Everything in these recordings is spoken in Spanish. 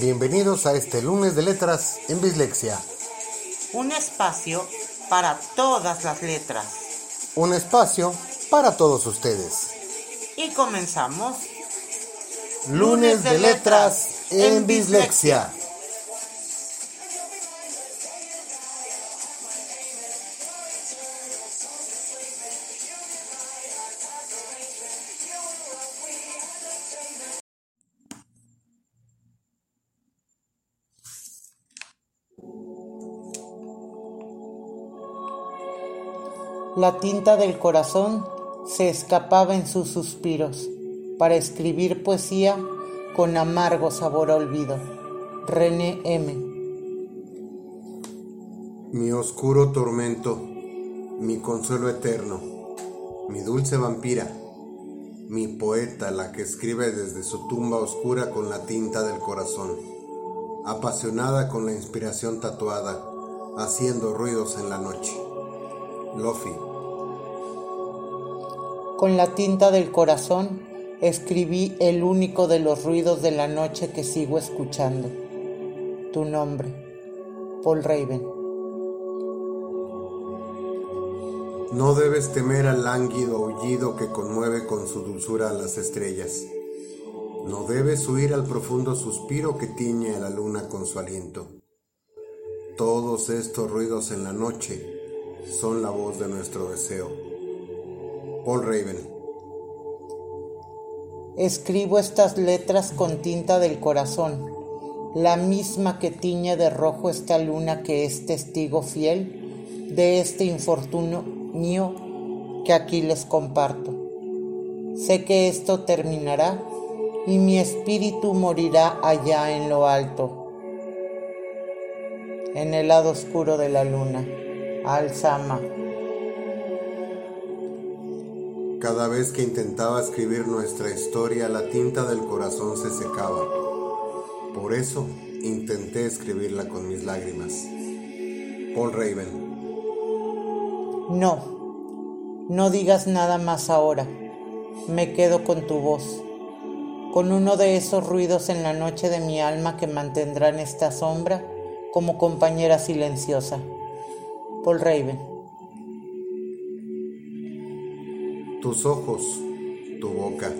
Bienvenidos a este lunes de letras en Bislexia. Un espacio para todas las letras. Un espacio para todos ustedes. Y comenzamos. Lunes de letras en Bislexia. La tinta del corazón se escapaba en sus suspiros para escribir poesía con amargo sabor a olvido. René M. Mi oscuro tormento, mi consuelo eterno, mi dulce vampira, mi poeta, la que escribe desde su tumba oscura con la tinta del corazón, apasionada con la inspiración tatuada, haciendo ruidos en la noche. Lofi. Con la tinta del corazón escribí el único de los ruidos de la noche que sigo escuchando. Tu nombre, Paul Raven. No debes temer al lánguido aullido que conmueve con su dulzura a las estrellas. No debes huir al profundo suspiro que tiñe a la luna con su aliento. Todos estos ruidos en la noche son la voz de nuestro deseo. Paul Raven. Escribo estas letras con tinta del corazón, la misma que tiñe de rojo esta luna que es testigo fiel de este infortunio mío que aquí les comparto. Sé que esto terminará y mi espíritu morirá allá en lo alto, en el lado oscuro de la luna. Alzama. Cada vez que intentaba escribir nuestra historia, la tinta del corazón se secaba. Por eso intenté escribirla con mis lágrimas. Paul Raven. No, no digas nada más ahora. Me quedo con tu voz, con uno de esos ruidos en la noche de mi alma que mantendrán esta sombra como compañera silenciosa. Paul Raven. Tus ojos, tu boca,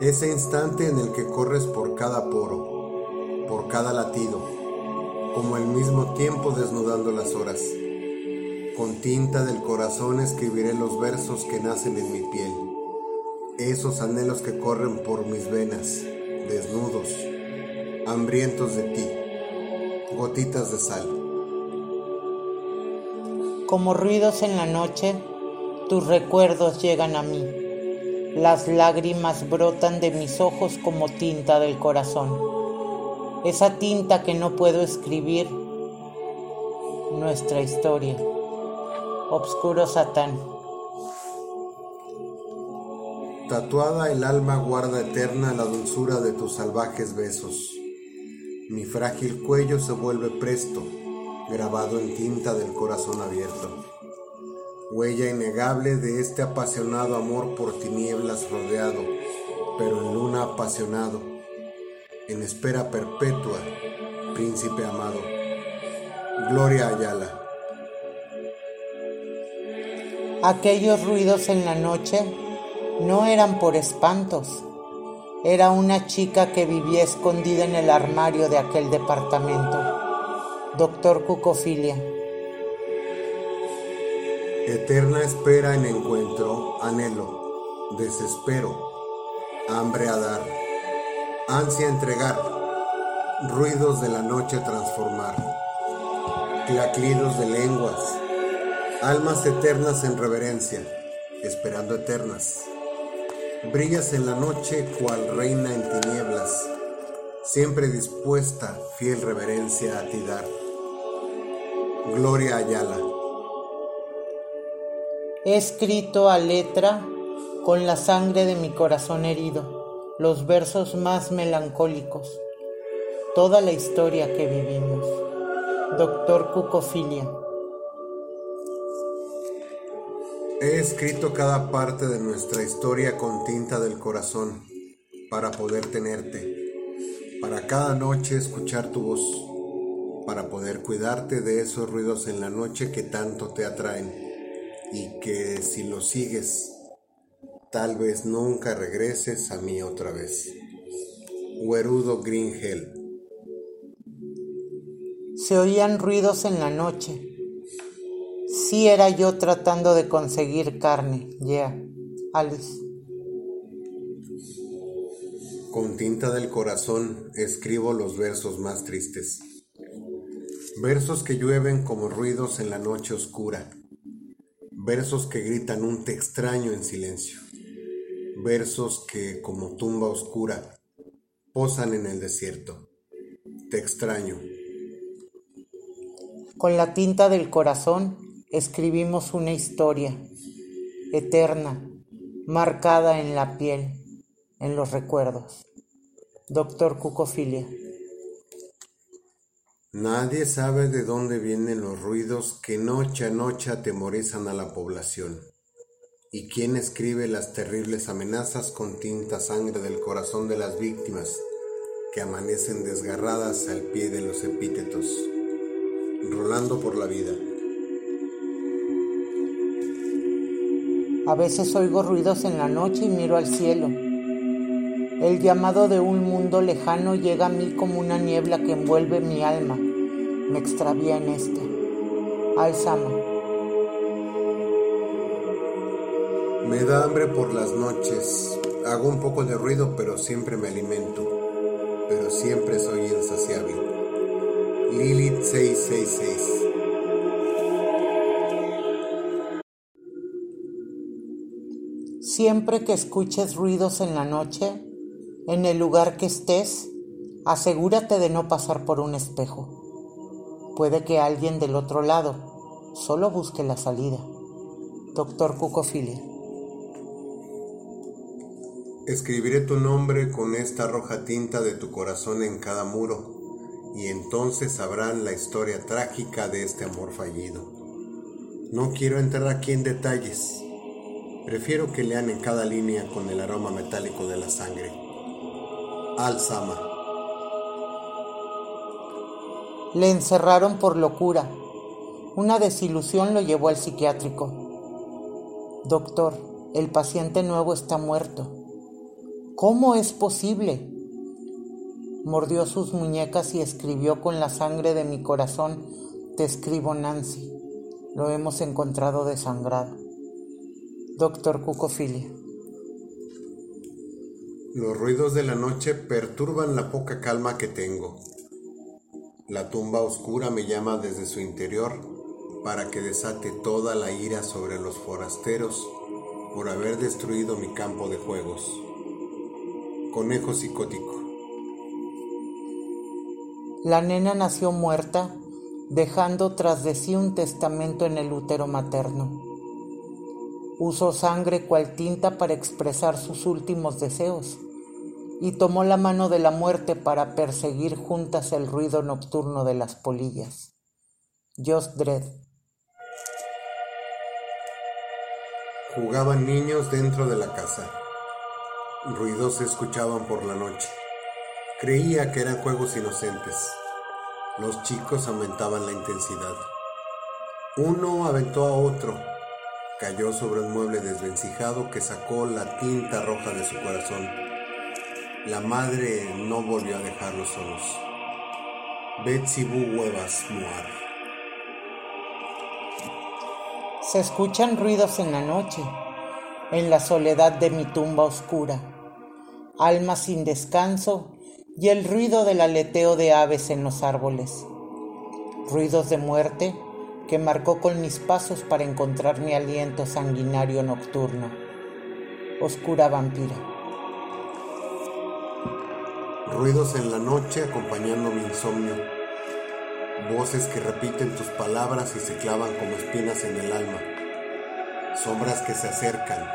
ese instante en el que corres por cada poro, por cada latido, como al mismo tiempo desnudando las horas. Con tinta del corazón escribiré los versos que nacen en mi piel, esos anhelos que corren por mis venas, desnudos, hambrientos de ti, gotitas de sal. Como ruidos en la noche, tus recuerdos llegan a mí. Las lágrimas brotan de mis ojos como tinta del corazón. Esa tinta que no puedo escribir. Nuestra historia. Obscuro Satán. Tatuada el alma guarda eterna la dulzura de tus salvajes besos. Mi frágil cuello se vuelve presto grabado en tinta del corazón abierto. Huella innegable de este apasionado amor por tinieblas rodeado, pero en luna apasionado, en espera perpetua, príncipe amado. Gloria Ayala. Aquellos ruidos en la noche no eran por espantos. Era una chica que vivía escondida en el armario de aquel departamento. Doctor Cucofilia. Eterna espera en encuentro, anhelo, desespero, hambre a dar, ansia entregar, ruidos de la noche transformar, claclidos de lenguas, almas eternas en reverencia, esperando eternas. Brillas en la noche cual reina en tinieblas, siempre dispuesta, fiel reverencia a ti dar. Gloria Ayala. He escrito a letra con la sangre de mi corazón herido los versos más melancólicos, toda la historia que vivimos. Doctor Cucofilia. He escrito cada parte de nuestra historia con tinta del corazón para poder tenerte, para cada noche escuchar tu voz, para poder cuidarte de esos ruidos en la noche que tanto te atraen y que si los sigues, tal vez nunca regreses a mí otra vez. Huerudo Green Hell. Se oían ruidos en la noche. Sí era yo tratando de conseguir carne, ya, yeah. Alice. Con tinta del corazón escribo los versos más tristes. Versos que llueven como ruidos en la noche oscura. Versos que gritan un te extraño en silencio. Versos que, como tumba oscura, posan en el desierto. Te extraño. Con la tinta del corazón escribimos una historia eterna, marcada en la piel, en los recuerdos. Doctor Cucofilia. Nadie sabe de dónde vienen los ruidos que noche a noche atemorizan a la población. ¿Y quién escribe las terribles amenazas con tinta sangre del corazón de las víctimas que amanecen desgarradas al pie de los epítetos, rolando por la vida? A veces oigo ruidos en la noche y miro al cielo. El llamado de un mundo lejano llega a mí como una niebla que envuelve mi alma. Me extravía en este. Alzama. Me da hambre por las noches. Hago un poco de ruido, pero siempre me alimento. Pero siempre soy insaciable. Lilith 666 Siempre que escuches ruidos en la noche, en el lugar que estés, asegúrate de no pasar por un espejo. Puede que alguien del otro lado solo busque la salida. Doctor Cucofilia. Escribiré tu nombre con esta roja tinta de tu corazón en cada muro, y entonces sabrán la historia trágica de este amor fallido. No quiero entrar aquí en detalles, Prefiero que lean en cada línea con el aroma metálico de la sangre. Al-Sama. Le encerraron por locura. Una desilusión lo llevó al psiquiátrico. Doctor, el paciente nuevo está muerto. ¿Cómo es posible? Mordió sus muñecas y escribió con la sangre de mi corazón, te escribo Nancy. Lo hemos encontrado desangrado. Doctor Cucofilia. Los ruidos de la noche perturban la poca calma que tengo. La tumba oscura me llama desde su interior para que desate toda la ira sobre los forasteros por haber destruido mi campo de juegos. Conejo psicótico. La nena nació muerta, dejando tras de sí un testamento en el útero materno. Usó sangre cual tinta para expresar sus últimos deseos y tomó la mano de la muerte para perseguir juntas el ruido nocturno de las polillas. Just Dread. Jugaban niños dentro de la casa. Ruidos se escuchaban por la noche. Creía que eran juegos inocentes. Los chicos aumentaban la intensidad. Uno aventó a otro Cayó sobre un mueble desvencijado que sacó la tinta roja de su corazón. La madre no volvió a dejarlos solos. Betsy Bu Huevas Muar. Se escuchan ruidos en la noche, en la soledad de mi tumba oscura, alma sin descanso y el ruido del aleteo de aves en los árboles. Ruidos de muerte que marcó con mis pasos para encontrar mi aliento sanguinario nocturno. Oscura vampira. Ruidos en la noche acompañando mi insomnio. Voces que repiten tus palabras y se clavan como espinas en el alma. Sombras que se acercan,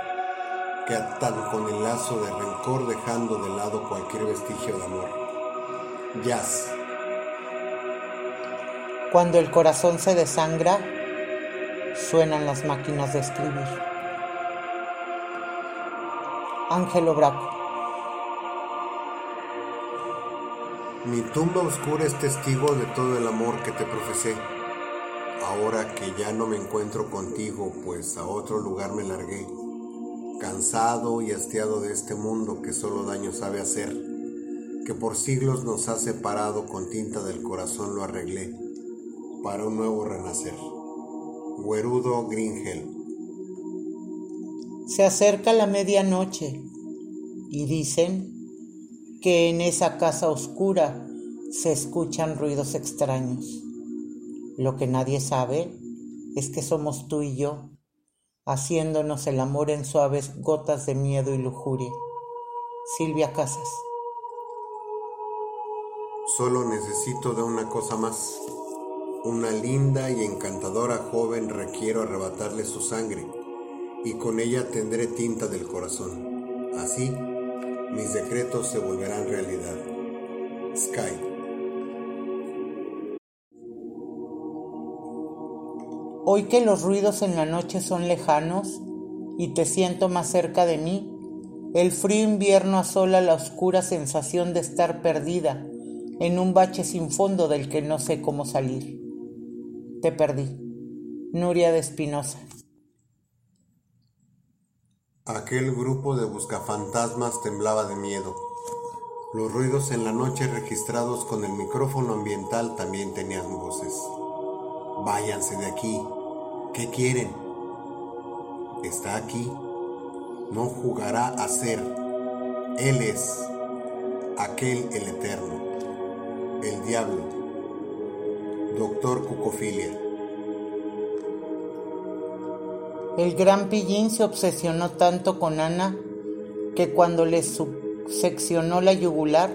que atan con el lazo de rencor dejando de lado cualquier vestigio de amor. Jazz. Cuando el corazón se desangra, suenan las máquinas de escribir. Ángelo Braco. Mi tumba oscura es testigo de todo el amor que te profesé. Ahora que ya no me encuentro contigo, pues a otro lugar me largué, cansado y hastiado de este mundo que solo daño sabe hacer, que por siglos nos ha separado con tinta del corazón lo arreglé, para un nuevo renacer. Guerudo Gringel. Se acerca la medianoche y dicen que en esa casa oscura se escuchan ruidos extraños. Lo que nadie sabe es que somos tú y yo, haciéndonos el amor en suaves gotas de miedo y lujuria. Silvia Casas. Solo necesito de una cosa más. Una linda y encantadora joven requiero arrebatarle su sangre, y con ella tendré tinta del corazón. Así mis decretos se volverán realidad. Sky. Hoy que los ruidos en la noche son lejanos y te siento más cerca de mí, el frío invierno asola la oscura sensación de estar perdida en un bache sin fondo del que no sé cómo salir. Te perdí. Nuria de Espinosa. Aquel grupo de buscafantasmas temblaba de miedo. Los ruidos en la noche registrados con el micrófono ambiental también tenían voces. Váyanse de aquí. ¿Qué quieren? Está aquí. No jugará a ser. Él es aquel el eterno, el diablo, doctor Cucofilia. El gran pillín se obsesionó tanto con Ana que cuando le seccionó la yugular,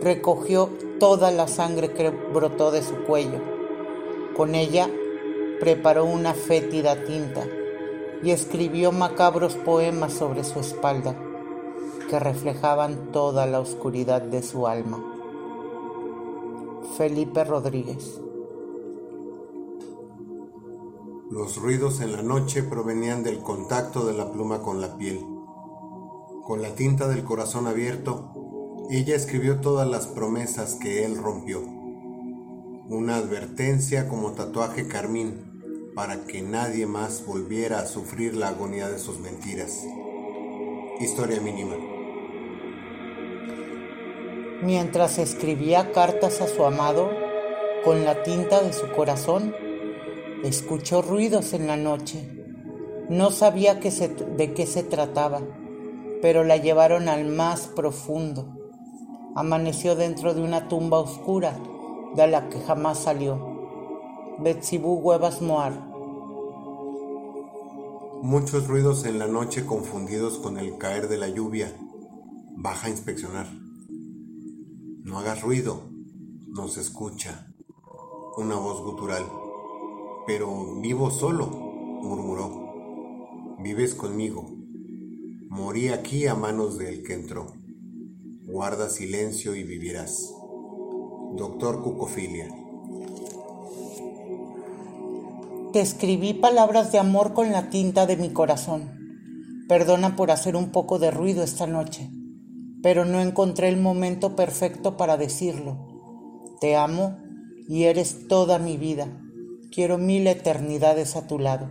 recogió toda la sangre que brotó de su cuello. Con ella preparó una fétida tinta y escribió macabros poemas sobre su espalda que reflejaban toda la oscuridad de su alma. Felipe Rodríguez los ruidos en la noche provenían del contacto de la pluma con la piel. Con la tinta del corazón abierto, ella escribió todas las promesas que él rompió. Una advertencia como tatuaje carmín para que nadie más volviera a sufrir la agonía de sus mentiras. Historia mínima. Mientras escribía cartas a su amado, con la tinta de su corazón, Escuchó ruidos en la noche. No sabía de qué se trataba, pero la llevaron al más profundo. Amaneció dentro de una tumba oscura de la que jamás salió. Betsibú Huevas Moar. Muchos ruidos en la noche confundidos con el caer de la lluvia. Baja a inspeccionar. No hagas ruido, no se escucha. Una voz gutural. Pero vivo solo, murmuró. Vives conmigo. Morí aquí a manos del que entró. Guarda silencio y vivirás. Doctor Cucofilia. Te escribí palabras de amor con la tinta de mi corazón. Perdona por hacer un poco de ruido esta noche, pero no encontré el momento perfecto para decirlo. Te amo y eres toda mi vida. Quiero mil eternidades a tu lado.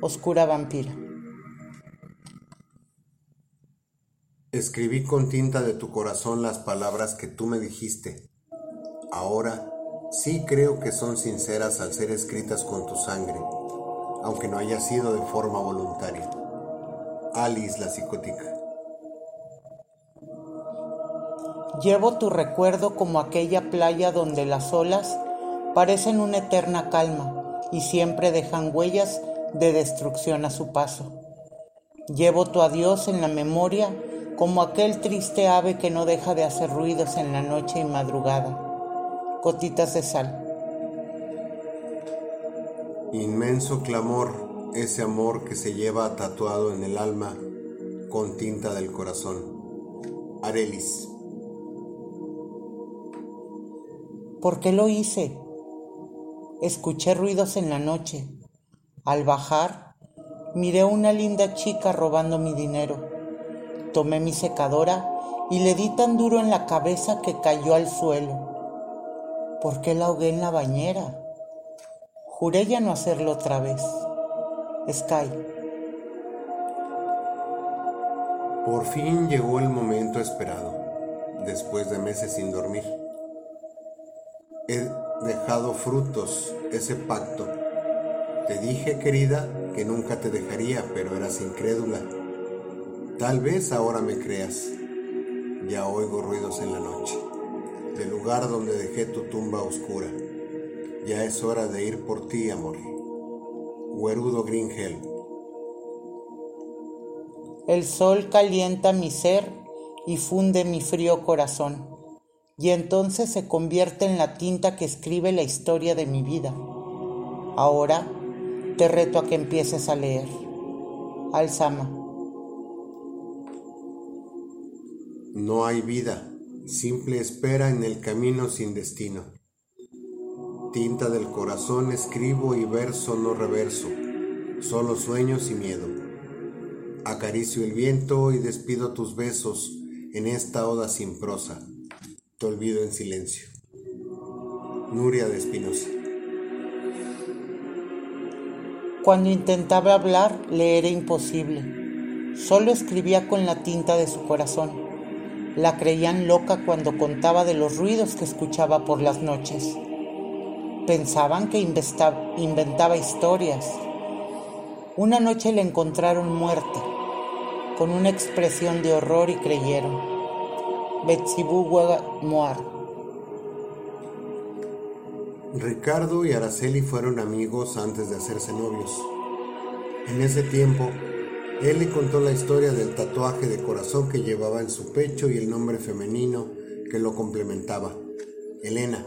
Oscura vampira. Escribí con tinta de tu corazón las palabras que tú me dijiste. Ahora sí creo que son sinceras al ser escritas con tu sangre, aunque no haya sido de forma voluntaria. Alice la psicótica. Llevo tu recuerdo como aquella playa donde las olas parecen una eterna calma y siempre dejan huellas de destrucción a su paso. Llevo tu adiós en la memoria como aquel triste ave que no deja de hacer ruidos en la noche y madrugada. Cotitas de sal. Inmenso clamor, ese amor que se lleva tatuado en el alma con tinta del corazón. Arelis. ¿Por qué lo hice? Escuché ruidos en la noche. Al bajar, miré a una linda chica robando mi dinero. Tomé mi secadora y le di tan duro en la cabeza que cayó al suelo. ¿Por qué la ahogué en la bañera? Juré ya no hacerlo otra vez. Sky. Por fin llegó el momento esperado, después de meses sin dormir. He dejado frutos ese pacto. Te dije, querida, que nunca te dejaría, pero eras incrédula. Tal vez ahora me creas. Ya oigo ruidos en la noche, del lugar donde dejé tu tumba oscura. Ya es hora de ir por ti, amor. Guerudo Gringel. El sol calienta mi ser y funde mi frío corazón, y entonces se convierte en la tinta que escribe la historia de mi vida. Ahora te reto a que empieces a leer. Alzama. No hay vida, simple espera en el camino sin destino. Tinta del corazón escribo y verso no reverso, solo sueños y miedo. Acaricio el viento y despido tus besos en esta oda sin prosa. Te olvido en silencio. Nuria de Espinosa. Cuando intentaba hablar, le era imposible. Solo escribía con la tinta de su corazón. La creían loca cuando contaba de los ruidos que escuchaba por las noches. Pensaban que inventaba historias. Una noche le encontraron muerta, con una expresión de horror y creyeron. Moar. Ricardo y Araceli fueron amigos antes de hacerse novios. En ese tiempo, él le contó la historia del tatuaje de corazón que llevaba en su pecho y el nombre femenino que lo complementaba, Elena.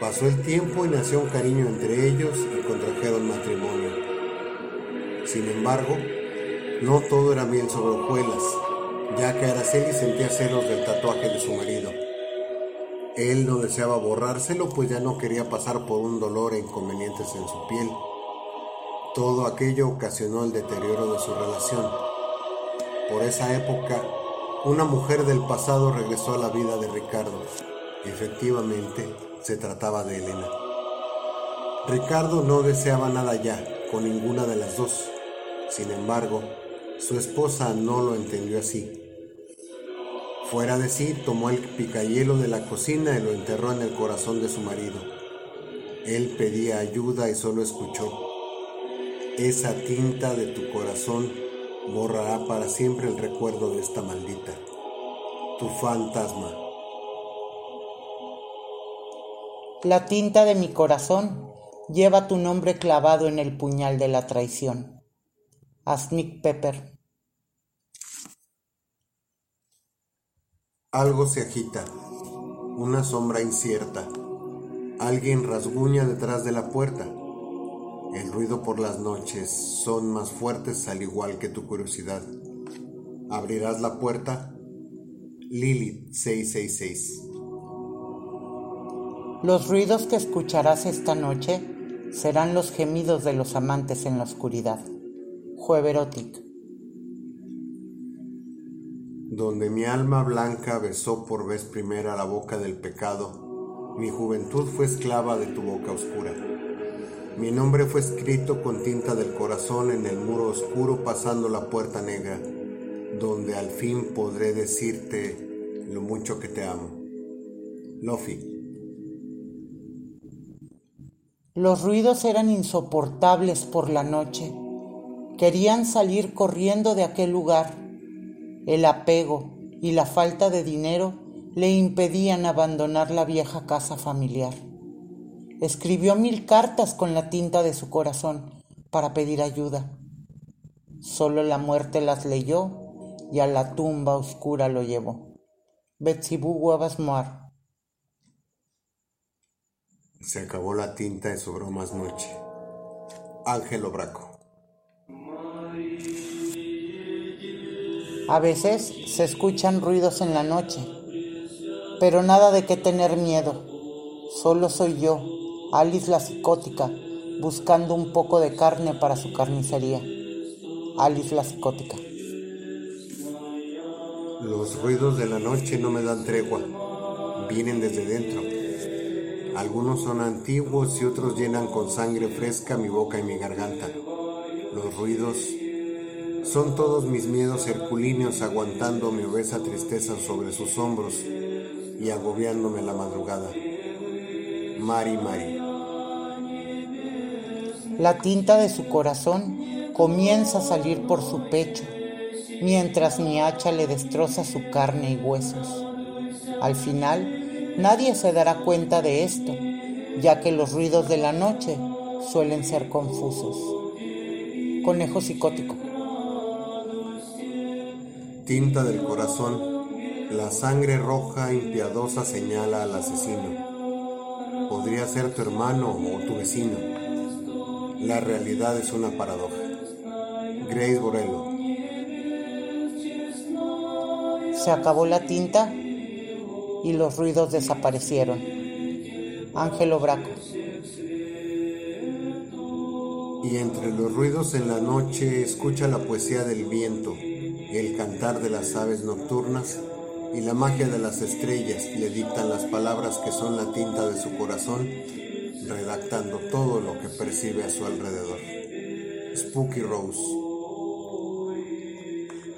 Pasó el tiempo y nació un cariño entre ellos y contrajeron matrimonio. Sin embargo, no todo era miel sobre hojuelas, ya que Araceli sentía celos del tatuaje de su marido. Él no deseaba borrárselo, pues ya no quería pasar por un dolor e inconvenientes en su piel. Todo aquello ocasionó el deterioro de su relación. Por esa época, una mujer del pasado regresó a la vida de Ricardo. Efectivamente, se trataba de Elena. Ricardo no deseaba nada ya con ninguna de las dos. Sin embargo, su esposa no lo entendió así. Fuera de sí, tomó el picayelo de la cocina y lo enterró en el corazón de su marido. Él pedía ayuda y solo escuchó. Esa tinta de tu corazón borrará para siempre el recuerdo de esta maldita, tu fantasma. La tinta de mi corazón lleva tu nombre clavado en el puñal de la traición. Asnick Pepper. Algo se agita, una sombra incierta. Alguien rasguña detrás de la puerta. El ruido por las noches son más fuertes al igual que tu curiosidad. ¿Abrirás la puerta? Lilith 666. Los ruidos que escucharás esta noche serán los gemidos de los amantes en la oscuridad. Jueverotic. Donde mi alma blanca besó por vez primera la boca del pecado, mi juventud fue esclava de tu boca oscura. Mi nombre fue escrito con tinta del corazón en el muro oscuro pasando la puerta negra, donde al fin podré decirte lo mucho que te amo. Lofi. Los ruidos eran insoportables por la noche. Querían salir corriendo de aquel lugar. El apego y la falta de dinero le impedían abandonar la vieja casa familiar. Escribió mil cartas con la tinta de su corazón para pedir ayuda. Solo la muerte las leyó y a la tumba oscura lo llevó. Betsibú Huevas Moar. Se acabó la tinta y sobró más noche. Ángel Obraco. A veces se escuchan ruidos en la noche, pero nada de qué tener miedo. Solo soy yo, Alice la psicótica, buscando un poco de carne para su carnicería. Alice la psicótica. Los ruidos de la noche no me dan tregua, vienen desde dentro. Algunos son antiguos y otros llenan con sangre fresca mi boca y mi garganta. Los ruidos son todos mis miedos herculíneos aguantando mi obesa tristeza sobre sus hombros y agobiándome la madrugada. Mari Mari. La tinta de su corazón comienza a salir por su pecho, mientras mi hacha le destroza su carne y huesos. Al final, nadie se dará cuenta de esto, ya que los ruidos de la noche suelen ser confusos. Conejo psicótico. Tinta del corazón, la sangre roja impiadosa señala al asesino. Podría ser tu hermano o tu vecino. La realidad es una paradoja. Grace Borello. Se acabó la tinta y los ruidos desaparecieron. Ángelo Braco. Y entre los ruidos en la noche escucha la poesía del viento el cantar de las aves nocturnas y la magia de las estrellas le dictan las palabras que son la tinta de su corazón, redactando todo lo que percibe a su alrededor. Spooky Rose.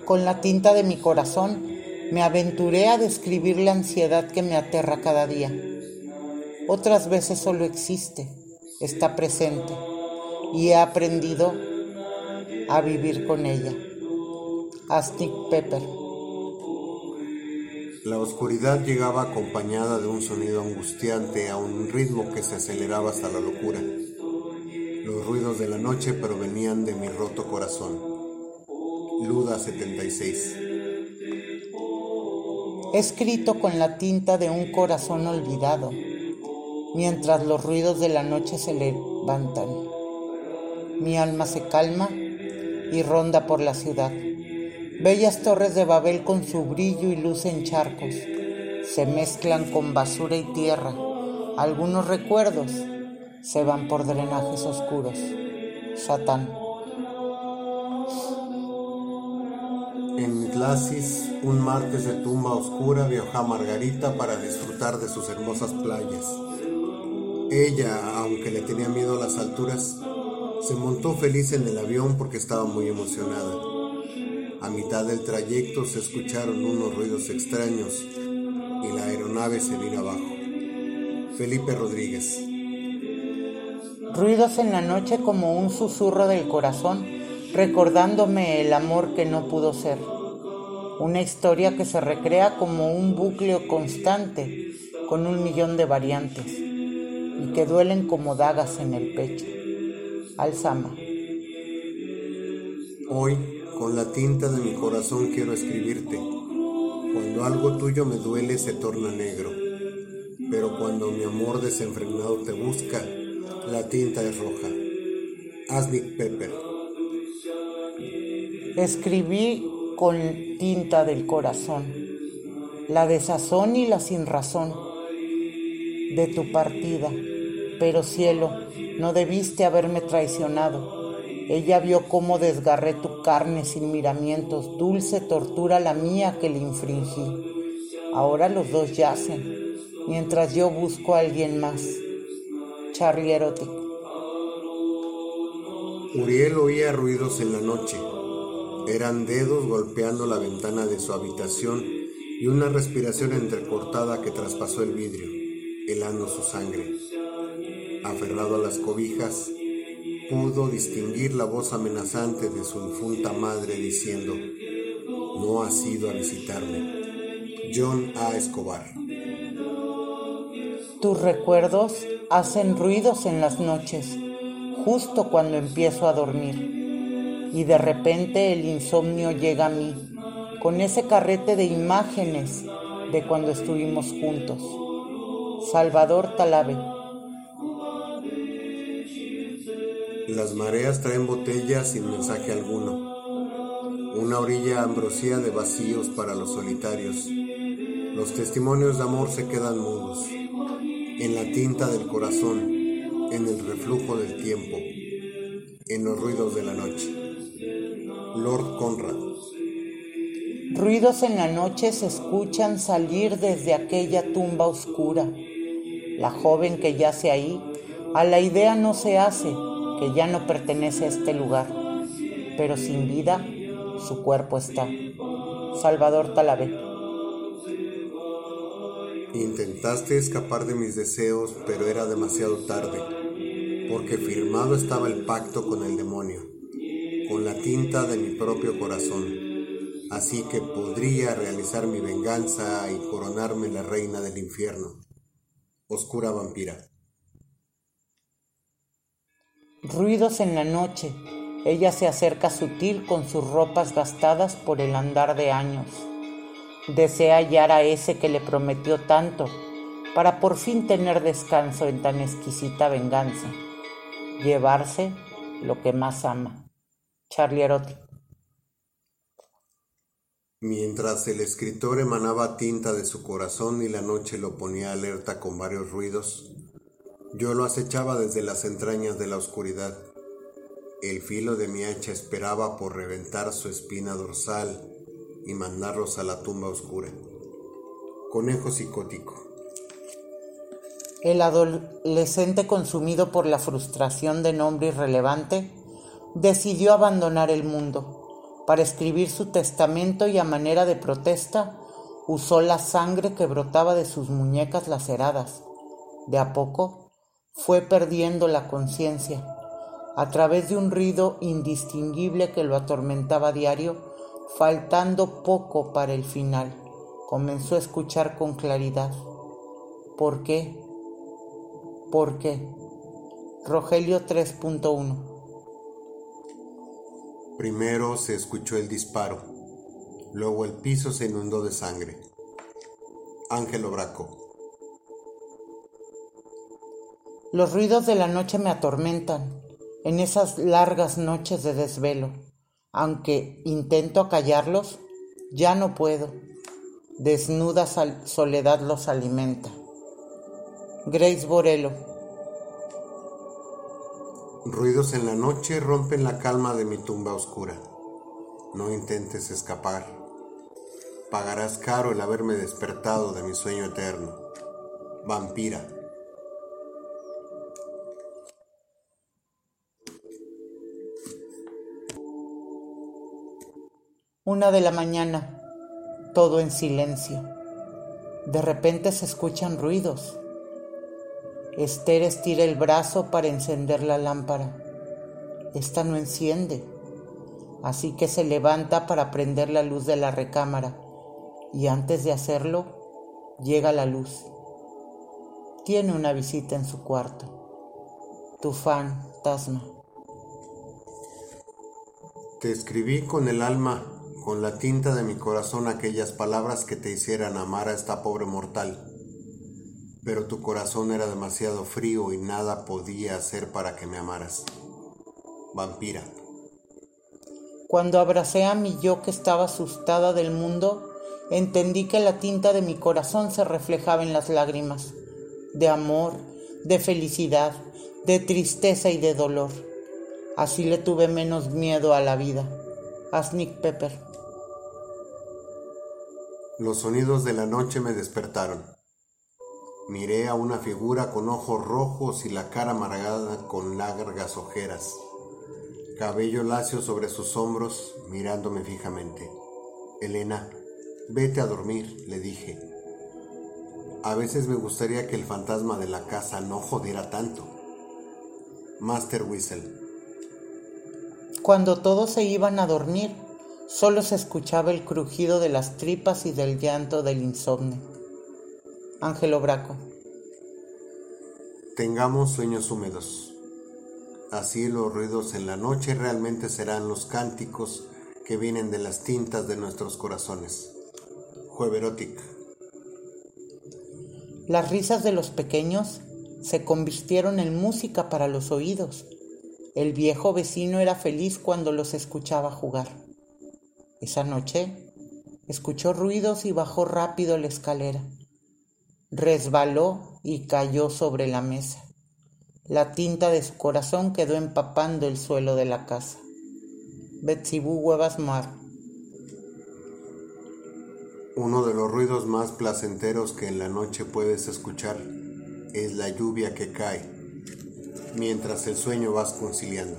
Con la tinta de mi corazón me aventuré a describir la ansiedad que me aterra cada día. Otras veces solo existe, está presente y he aprendido a vivir con ella. Aztec Pepper. La oscuridad llegaba acompañada de un sonido angustiante a un ritmo que se aceleraba hasta la locura. Los ruidos de la noche provenían de mi roto corazón. Luda 76. Escrito con la tinta de un corazón olvidado, mientras los ruidos de la noche se levantan. Mi alma se calma y ronda por la ciudad. Bellas torres de Babel con su brillo y luz en charcos se mezclan con basura y tierra. Algunos recuerdos se van por drenajes oscuros. Satán. En Mitlasis, un martes de tumba oscura viajó a Margarita para disfrutar de sus hermosas playas. Ella, aunque le tenía miedo a las alturas, se montó feliz en el avión porque estaba muy emocionada. A mitad del trayecto se escucharon unos ruidos extraños y la aeronave se vino abajo. Felipe Rodríguez. Ruidos en la noche como un susurro del corazón, recordándome el amor que no pudo ser. Una historia que se recrea como un bucle constante con un millón de variantes y que duelen como dagas en el pecho. Alzama. Hoy con la tinta de mi corazón quiero escribirte. Cuando algo tuyo me duele se torna negro, pero cuando mi amor desenfrenado te busca, la tinta es roja. Asnick Pepper. Escribí con tinta del corazón la desazón y la sinrazón de tu partida, pero cielo, no debiste haberme traicionado ella vio cómo desgarré tu carne sin miramientos, dulce tortura la mía que le infringí. Ahora los dos yacen, mientras yo busco a alguien más. Charlie Erotic. Uriel oía ruidos en la noche. Eran dedos golpeando la ventana de su habitación y una respiración entrecortada que traspasó el vidrio, helando su sangre. Aferrado a las cobijas, pudo distinguir la voz amenazante de su difunta madre diciendo, no has ido a visitarme. John A. Escobar. Tus recuerdos hacen ruidos en las noches, justo cuando empiezo a dormir. Y de repente el insomnio llega a mí, con ese carrete de imágenes de cuando estuvimos juntos. Salvador Talabe. Las mareas traen botellas sin mensaje alguno. Una orilla ambrosía de vacíos para los solitarios. Los testimonios de amor se quedan mudos. En la tinta del corazón, en el reflujo del tiempo, en los ruidos de la noche. Lord Conrad. Ruidos en la noche se escuchan salir desde aquella tumba oscura. La joven que yace ahí, a la idea no se hace que ya no pertenece a este lugar, pero sin vida su cuerpo está. Salvador Talavera. Intentaste escapar de mis deseos, pero era demasiado tarde, porque firmado estaba el pacto con el demonio, con la tinta de mi propio corazón. Así que podría realizar mi venganza y coronarme la reina del infierno. Oscura vampira. Ruidos en la noche. Ella se acerca sutil con sus ropas gastadas por el andar de años desea hallar a ese que le prometió tanto para por fin tener descanso en tan exquisita venganza, llevarse lo que más ama. Charlie Erotti. Mientras el escritor emanaba tinta de su corazón y la noche lo ponía alerta con varios ruidos, yo lo acechaba desde las entrañas de la oscuridad. El filo de mi hacha esperaba por reventar su espina dorsal y mandarlos a la tumba oscura. Conejo psicótico. El adolescente consumido por la frustración de nombre irrelevante decidió abandonar el mundo. Para escribir su testamento y a manera de protesta usó la sangre que brotaba de sus muñecas laceradas. De a poco fue perdiendo la conciencia. A través de un ruido indistinguible que lo atormentaba a diario, Faltando poco para el final, comenzó a escuchar con claridad. ¿Por qué? ¿Por qué? Rogelio 3.1 Primero se escuchó el disparo, luego el piso se inundó de sangre. Ángel Obraco. Los ruidos de la noche me atormentan en esas largas noches de desvelo aunque intento acallarlos, ya no puedo. Desnuda soledad los alimenta. Grace Borello. Ruidos en la noche rompen la calma de mi tumba oscura. No intentes escapar. Pagarás caro el haberme despertado de mi sueño eterno. Vampira. Una de la mañana, todo en silencio. De repente se escuchan ruidos. Esther estira el brazo para encender la lámpara. Esta no enciende, así que se levanta para prender la luz de la recámara y antes de hacerlo, llega la luz. Tiene una visita en su cuarto. Tu fantasma. Te escribí con el alma con la tinta de mi corazón aquellas palabras que te hicieran amar a esta pobre mortal. Pero tu corazón era demasiado frío y nada podía hacer para que me amaras. Vampira. Cuando abracé a mi yo que estaba asustada del mundo, entendí que la tinta de mi corazón se reflejaba en las lágrimas, de amor, de felicidad, de tristeza y de dolor. Así le tuve menos miedo a la vida. Asnick Pepper. Los sonidos de la noche me despertaron. Miré a una figura con ojos rojos y la cara amargada con largas ojeras, cabello lacio sobre sus hombros, mirándome fijamente. Elena, vete a dormir, le dije. A veces me gustaría que el fantasma de la casa no jodiera tanto. Master Whistle. Cuando todos se iban a dormir, Solo se escuchaba el crujido de las tripas y del llanto del insomnio. Ángelo Braco. Tengamos sueños húmedos. Así los ruidos en la noche realmente serán los cánticos que vienen de las tintas de nuestros corazones. Jueverotic. Las risas de los pequeños se convirtieron en música para los oídos. El viejo vecino era feliz cuando los escuchaba jugar. Esa noche escuchó ruidos y bajó rápido la escalera. Resbaló y cayó sobre la mesa. La tinta de su corazón quedó empapando el suelo de la casa. Betsibú Huevas Mar. Uno de los ruidos más placenteros que en la noche puedes escuchar es la lluvia que cae mientras el sueño vas conciliando.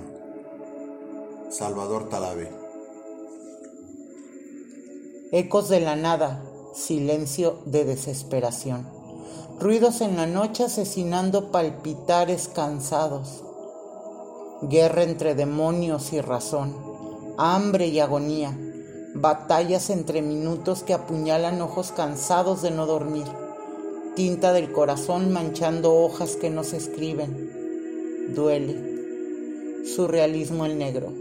Salvador Talabe. Ecos de la nada, silencio de desesperación. Ruidos en la noche asesinando palpitares cansados. Guerra entre demonios y razón. Hambre y agonía batallas entre minutos que apuñalan ojos cansados de no dormir, tinta del corazón manchando hojas que no se escriben. Duele. Surrealismo el negro.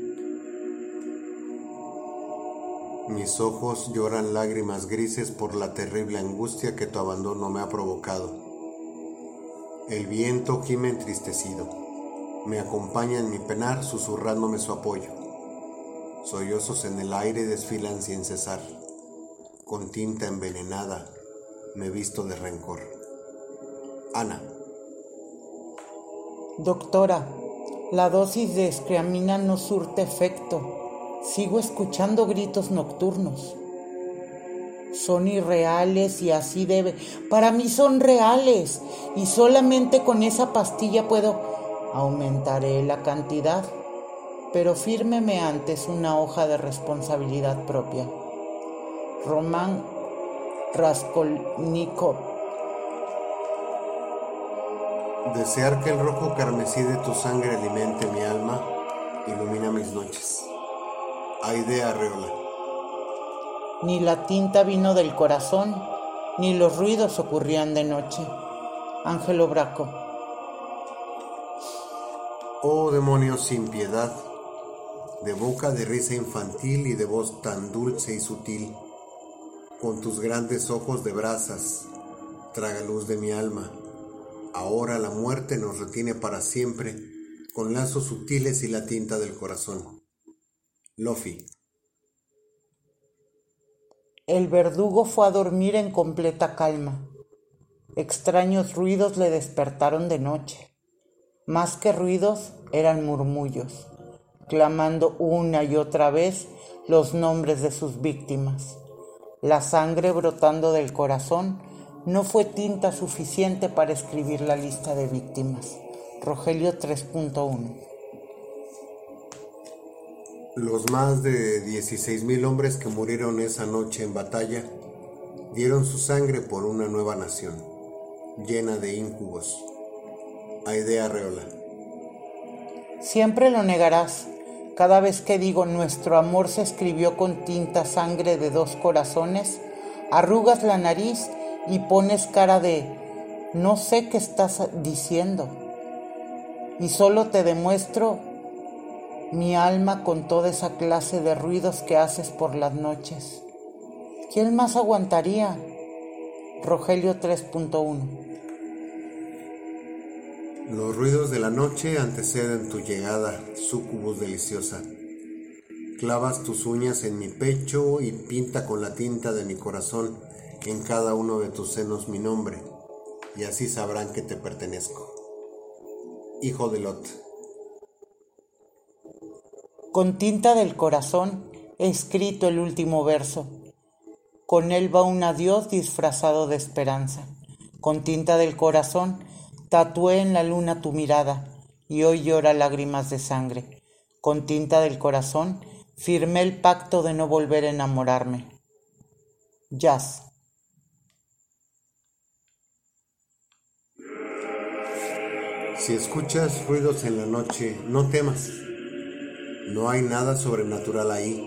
Mis ojos lloran lágrimas grises por la terrible angustia que tu abandono me ha provocado. El viento gime entristecido. Me acompaña en mi penar susurrándome su apoyo. Sollozos en el aire desfilan sin cesar. Con tinta envenenada me visto de rencor. Ana. Doctora, la dosis de escreamina no surte efecto. Sigo escuchando gritos nocturnos. Son irreales y así debe. Para mí son reales y solamente con esa pastilla puedo. Aumentaré la cantidad pero fírmeme antes una hoja de responsabilidad propia. Román Raskolnikov. Desear que el rojo carmesí de tu sangre alimente mi alma, ilumina mis noches. Aide Arreola. Ni la tinta vino del corazón, ni los ruidos ocurrían de noche. Ángelo Braco. Oh demonios sin piedad, de boca de risa infantil y de voz tan dulce y sutil, con tus grandes ojos de brasas, traga luz de mi alma. Ahora la muerte nos retiene para siempre con lazos sutiles y la tinta del corazón. Lofi. El verdugo fue a dormir en completa calma. Extraños ruidos le despertaron de noche. Más que ruidos eran murmullos clamando una y otra vez los nombres de sus víctimas. La sangre brotando del corazón no fue tinta suficiente para escribir la lista de víctimas. Rogelio 3.1 Los más de 16.000 hombres que murieron esa noche en batalla dieron su sangre por una nueva nación, llena de íncubos. Aidea Reola. Siempre lo negarás, cada vez que digo nuestro amor se escribió con tinta sangre de dos corazones, arrugas la nariz y pones cara de no sé qué estás diciendo. Y solo te demuestro mi alma con toda esa clase de ruidos que haces por las noches. ¿Quién más aguantaría? Rogelio 3.1 los ruidos de la noche anteceden tu llegada, sucubus deliciosa. Clavas tus uñas en mi pecho y pinta con la tinta de mi corazón en cada uno de tus senos mi nombre, y así sabrán que te pertenezco. Hijo de Lot. Con tinta del corazón escrito el último verso. Con él va un adiós disfrazado de esperanza. Con tinta del corazón Tatué en la luna tu mirada y hoy llora lágrimas de sangre. Con tinta del corazón firmé el pacto de no volver a enamorarme. Jazz. Si escuchas ruidos en la noche, no temas. No hay nada sobrenatural ahí.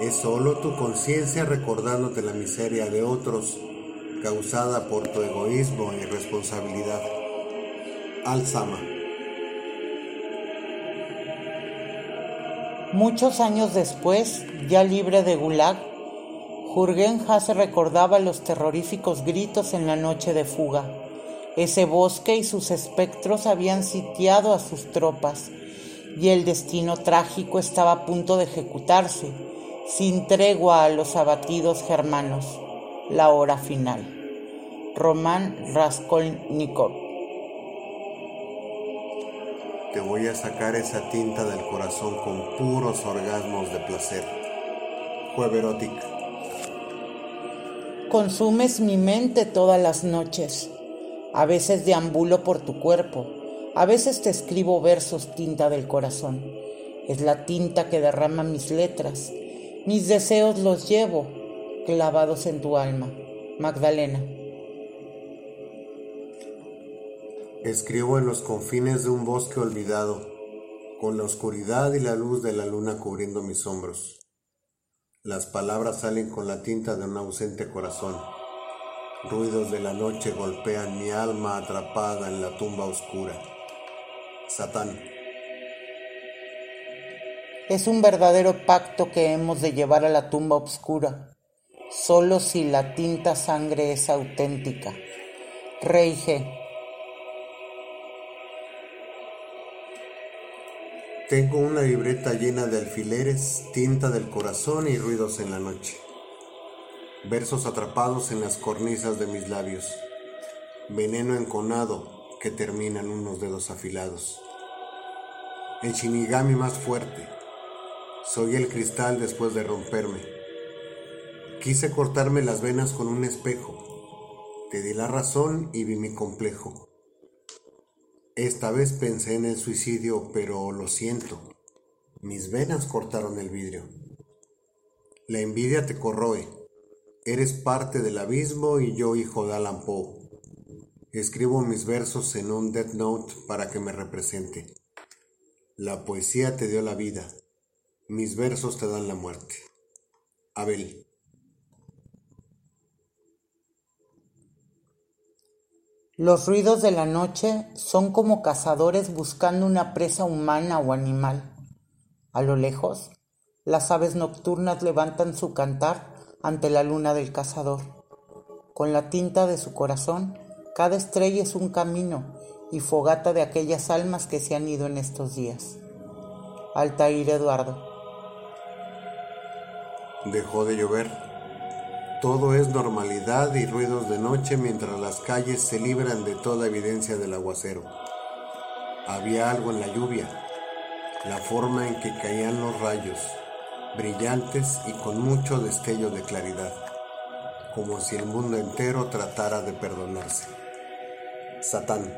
Es solo tu conciencia recordándote la miseria de otros causada por tu egoísmo e irresponsabilidad. Alzama. Muchos años después, ya libre de Gulag, Jurgen Hase recordaba los terroríficos gritos en la noche de fuga. Ese bosque y sus espectros habían sitiado a sus tropas y el destino trágico estaba a punto de ejecutarse, sin tregua a los abatidos germanos la hora final. Román Raskolnikov. Te voy a sacar esa tinta del corazón con puros orgasmos de placer. Jueverótica. Consumes mi mente todas las noches. A veces deambulo por tu cuerpo. A veces te escribo versos tinta del corazón. Es la tinta que derrama mis letras. Mis deseos los llevo clavados en tu alma. Magdalena. Escribo en los confines de un bosque olvidado, con la oscuridad y la luz de la luna cubriendo mis hombros. Las palabras salen con la tinta de un ausente corazón. Ruidos de la noche golpean mi alma atrapada en la tumba oscura. Satán. Es un verdadero pacto que hemos de llevar a la tumba oscura, solo si la tinta sangre es auténtica. Rey G. Tengo una libreta llena de alfileres, tinta del corazón y ruidos en la noche. Versos atrapados en las cornisas de mis labios. Veneno enconado que termina en unos dedos afilados. El shinigami más fuerte. Soy el cristal después de romperme. Quise cortarme las venas con un espejo. Te di la razón y vi mi complejo. Esta vez pensé en el suicidio, pero lo siento. Mis venas cortaron el vidrio. La envidia te corroe. Eres parte del abismo y yo hijo de Alan Poe. Escribo mis versos en un Death Note para que me represente. La poesía te dio la vida. Mis versos te dan la muerte. Abel. Los ruidos de la noche son como cazadores buscando una presa humana o animal. A lo lejos, las aves nocturnas levantan su cantar ante la luna del cazador. Con la tinta de su corazón, cada estrella es un camino y fogata de aquellas almas que se han ido en estos días. Altair Eduardo. Dejó de llover. Todo es normalidad y ruidos de noche mientras las calles se libran de toda evidencia del aguacero. Había algo en la lluvia, la forma en que caían los rayos, brillantes y con mucho destello de claridad, como si el mundo entero tratara de perdonarse. Satán.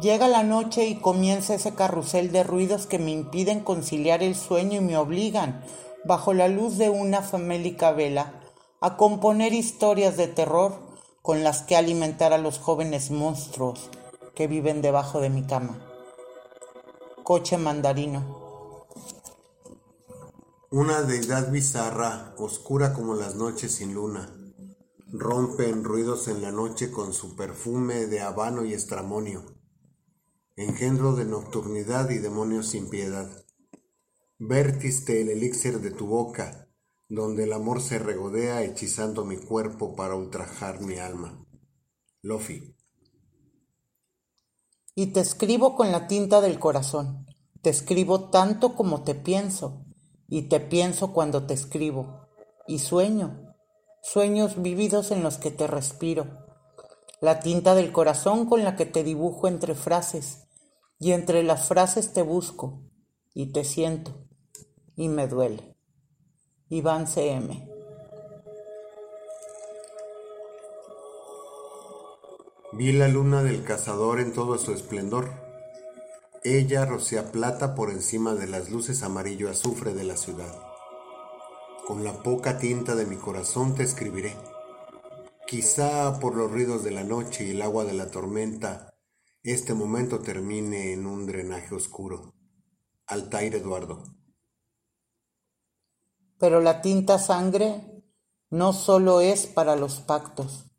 Llega la noche y comienza ese carrusel de ruidos que me impiden conciliar el sueño y me obligan bajo la luz de una famélica vela, a componer historias de terror con las que alimentar a los jóvenes monstruos que viven debajo de mi cama. Coche mandarino. Una deidad bizarra, oscura como las noches sin luna, rompe en ruidos en la noche con su perfume de habano y estramonio, engendro de nocturnidad y demonios sin piedad. Vértiste el elixir de tu boca, donde el amor se regodea hechizando mi cuerpo para ultrajar mi alma. Lofi. Y te escribo con la tinta del corazón. Te escribo tanto como te pienso, y te pienso cuando te escribo. Y sueño, sueños vividos en los que te respiro. La tinta del corazón con la que te dibujo entre frases, y entre las frases te busco, y te siento y me duele. Iván CM. Vi la luna del cazador en todo su esplendor. Ella rocía plata por encima de las luces amarillo azufre de la ciudad. Con la poca tinta de mi corazón te escribiré. Quizá por los ruidos de la noche y el agua de la tormenta, este momento termine en un drenaje oscuro. Altair Eduardo. Pero la tinta sangre no solo es para los pactos,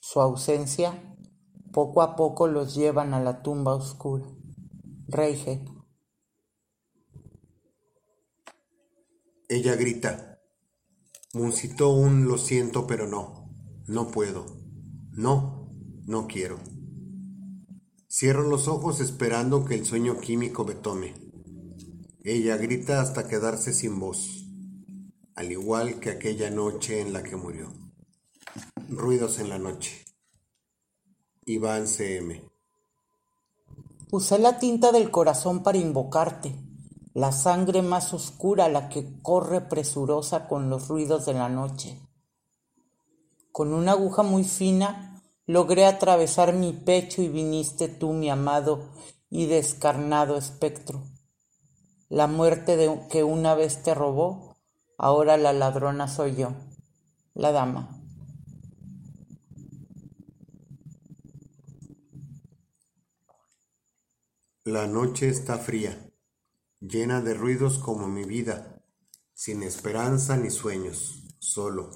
su ausencia poco a poco los llevan a la tumba oscura. Reige. Ella grita. Muncitó un lo siento, pero no, no puedo, no, no quiero. Cierro los ojos esperando que el sueño químico me tome. Ella grita hasta quedarse sin voz al igual que aquella noche en la que murió. Ruidos en la noche. Iván CM. Usé la tinta del corazón para invocarte, la sangre más oscura la que corre presurosa con los ruidos de la noche. Con una aguja muy fina logré atravesar mi pecho y viniste tú, mi amado y descarnado espectro. La muerte de, que una vez te robó, ahora la ladrona soy yo, la dama. La noche está fría llena de ruidos como mi vida, sin esperanza ni sueños, solo,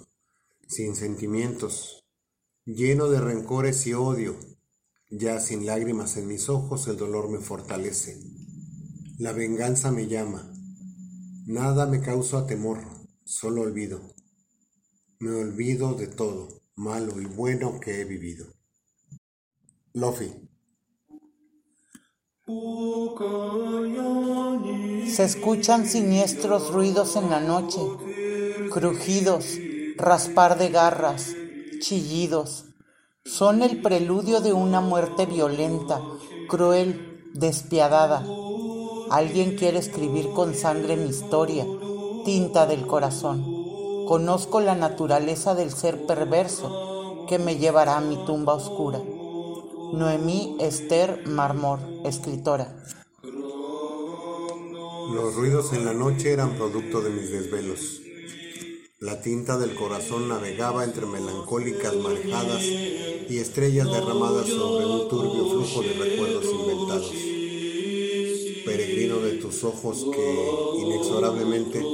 sin sentimientos, lleno de rencores y odio, ya sin lágrimas en mis ojos el dolor me fortalece. La venganza me llama, nada me causa temor, solo olvido. Me olvido de todo, malo y bueno que he vivido. Lofi. Se escuchan siniestros ruidos en la noche, crujidos, raspar de garras, chillidos. Son el preludio de una muerte violenta, cruel, despiadada. Alguien quiere escribir con sangre mi historia, tinta del corazón. Conozco la naturaleza del ser perverso que me llevará a mi tumba oscura. Noemí Esther Marmor, escritora. Los ruidos en la noche eran producto de mis desvelos. La tinta del corazón navegaba entre melancólicas marejadas y estrellas derramadas sobre un turbio flujo de recuerdos inventados. Peregrino de tus ojos que inexorablemente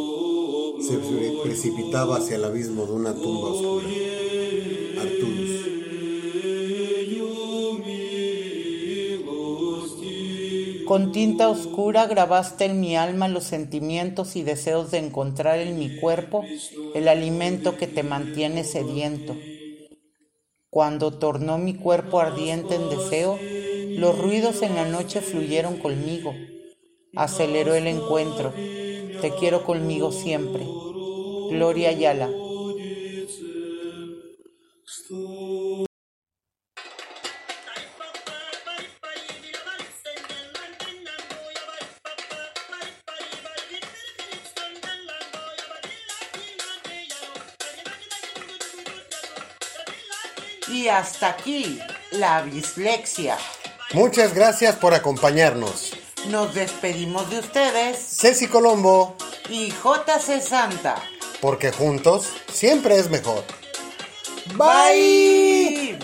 se precipitaba hacia el abismo de una tumba oscura. Con tinta oscura grabaste en mi alma los sentimientos y deseos de encontrar en mi cuerpo el alimento que te mantiene sediento. Cuando tornó mi cuerpo ardiente en deseo, los ruidos en la noche fluyeron conmigo. Aceleró el encuentro. Te quiero conmigo siempre. Gloria Ayala. Hasta aquí la bislexia. Muchas gracias por acompañarnos. Nos despedimos de ustedes. Ceci Colombo. Y JC Santa. Porque juntos siempre es mejor. Bye.